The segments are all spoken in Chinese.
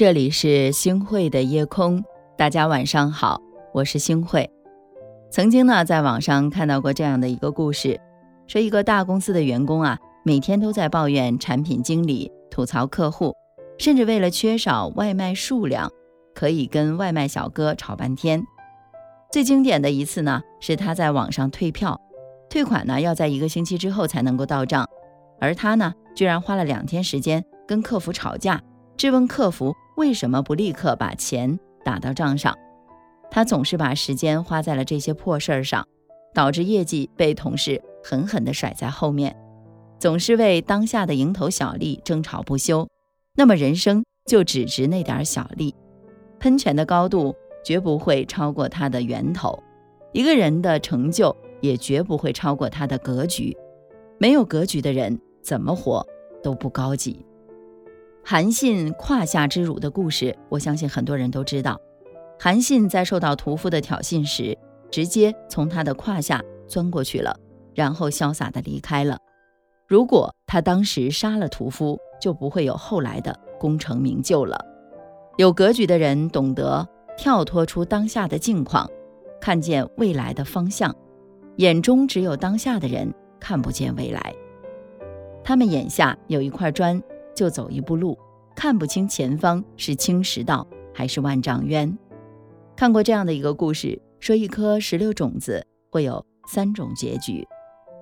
这里是星汇的夜空，大家晚上好，我是星汇。曾经呢，在网上看到过这样的一个故事，说一个大公司的员工啊，每天都在抱怨产品经理，吐槽客户，甚至为了缺少外卖数量，可以跟外卖小哥吵半天。最经典的一次呢，是他在网上退票，退款呢要在一个星期之后才能够到账，而他呢，居然花了两天时间跟客服吵架。质问客服为什么不立刻把钱打到账上？他总是把时间花在了这些破事儿上，导致业绩被同事狠狠地甩在后面。总是为当下的蝇头小利争吵不休，那么人生就只值那点小利。喷泉的高度绝不会超过它的源头，一个人的成就也绝不会超过他的格局。没有格局的人怎么活都不高级。韩信胯下之辱的故事，我相信很多人都知道。韩信在受到屠夫的挑衅时，直接从他的胯下钻过去了，然后潇洒地离开了。如果他当时杀了屠夫，就不会有后来的功成名就了。有格局的人懂得跳脱出当下的境况，看见未来的方向。眼中只有当下的人看不见未来。他们眼下有一块砖。就走一步路，看不清前方是青石道还是万丈渊。看过这样的一个故事，说一颗石榴种子会有三种结局：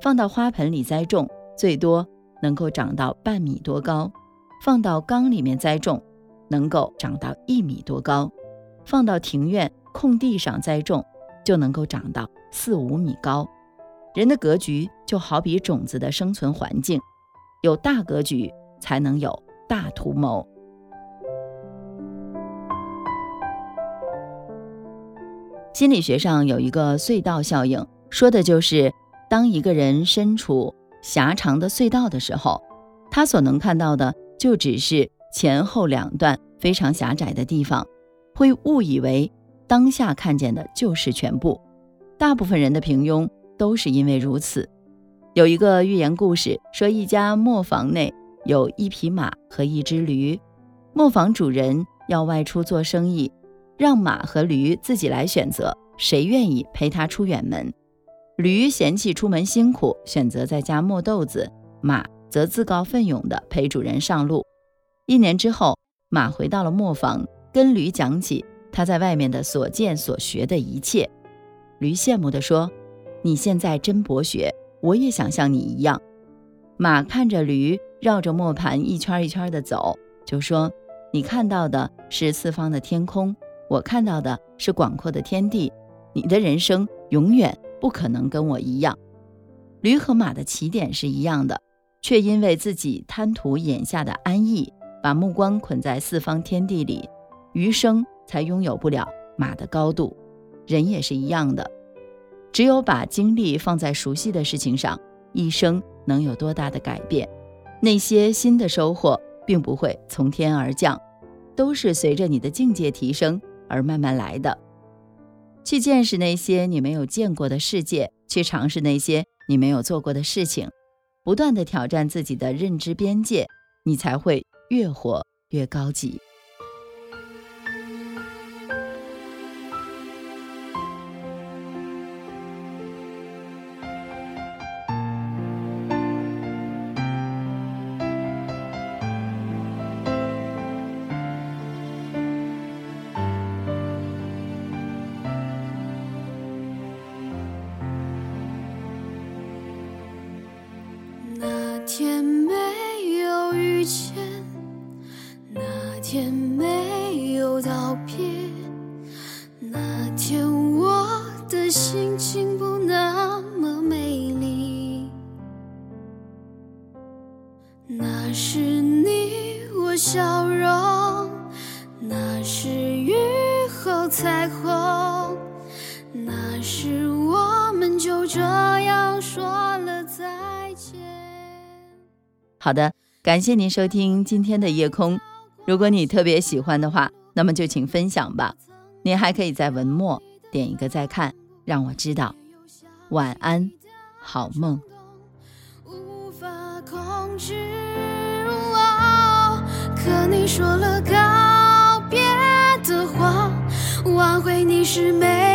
放到花盆里栽种，最多能够长到半米多高；放到缸里面栽种，能够长到一米多高；放到庭院空地上栽种，就能够长到四五米高。人的格局就好比种子的生存环境，有大格局。才能有大图谋。心理学上有一个隧道效应，说的就是当一个人身处狭长的隧道的时候，他所能看到的就只是前后两段非常狭窄的地方，会误以为当下看见的就是全部。大部分人的平庸都是因为如此。有一个寓言故事说，一家磨坊内。有一匹马和一只驴，磨坊主人要外出做生意，让马和驴自己来选择谁愿意陪他出远门。驴嫌弃出门辛苦，选择在家磨豆子；马则自告奋勇地陪主人上路。一年之后，马回到了磨坊，跟驴讲起他在外面的所见所学的一切。驴羡慕地说：“你现在真博学，我也想像你一样。”马看着驴。绕着磨盘一圈一圈的走，就说：“你看到的是四方的天空，我看到的是广阔的天地。你的人生永远不可能跟我一样。”驴和马的起点是一样的，却因为自己贪图眼下的安逸，把目光捆在四方天地里，余生才拥有不了马的高度。人也是一样的，只有把精力放在熟悉的事情上，一生能有多大的改变？那些新的收获并不会从天而降，都是随着你的境界提升而慢慢来的。去见识那些你没有见过的世界，去尝试那些你没有做过的事情，不断的挑战自己的认知边界，你才会越活越高级。那是你我笑容，那是雨后彩虹，那是我们就这样说了再见。好的，感谢您收听今天的夜空。如果你特别喜欢的话，那么就请分享吧。您还可以在文末点一个再看，让我知道。晚安，好梦。无法控制，和你说了告别的话挽回你是没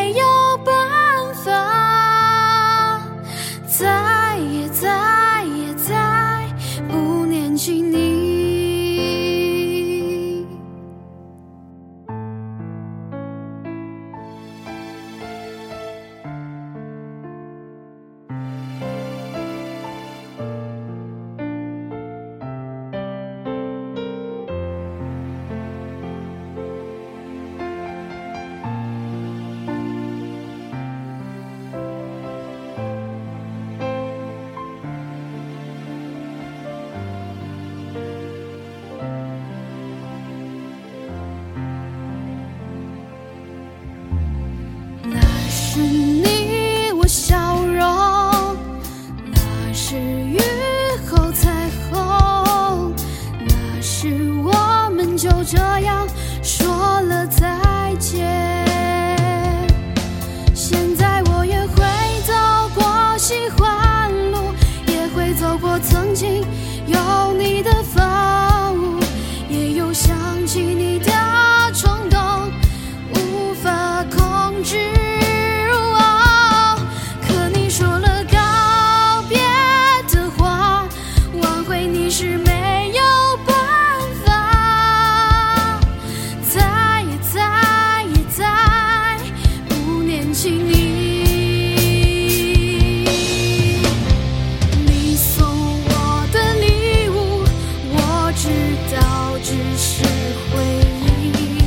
到只是回忆。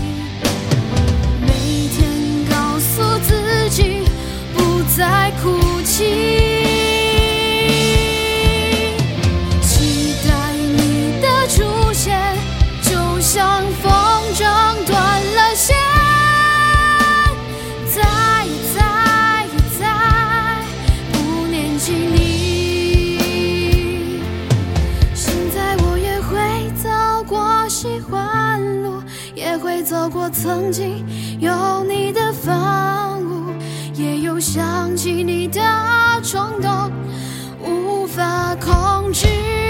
每天告诉自己不再哭。走过曾经有你的房屋也有想起你的冲动无法控制。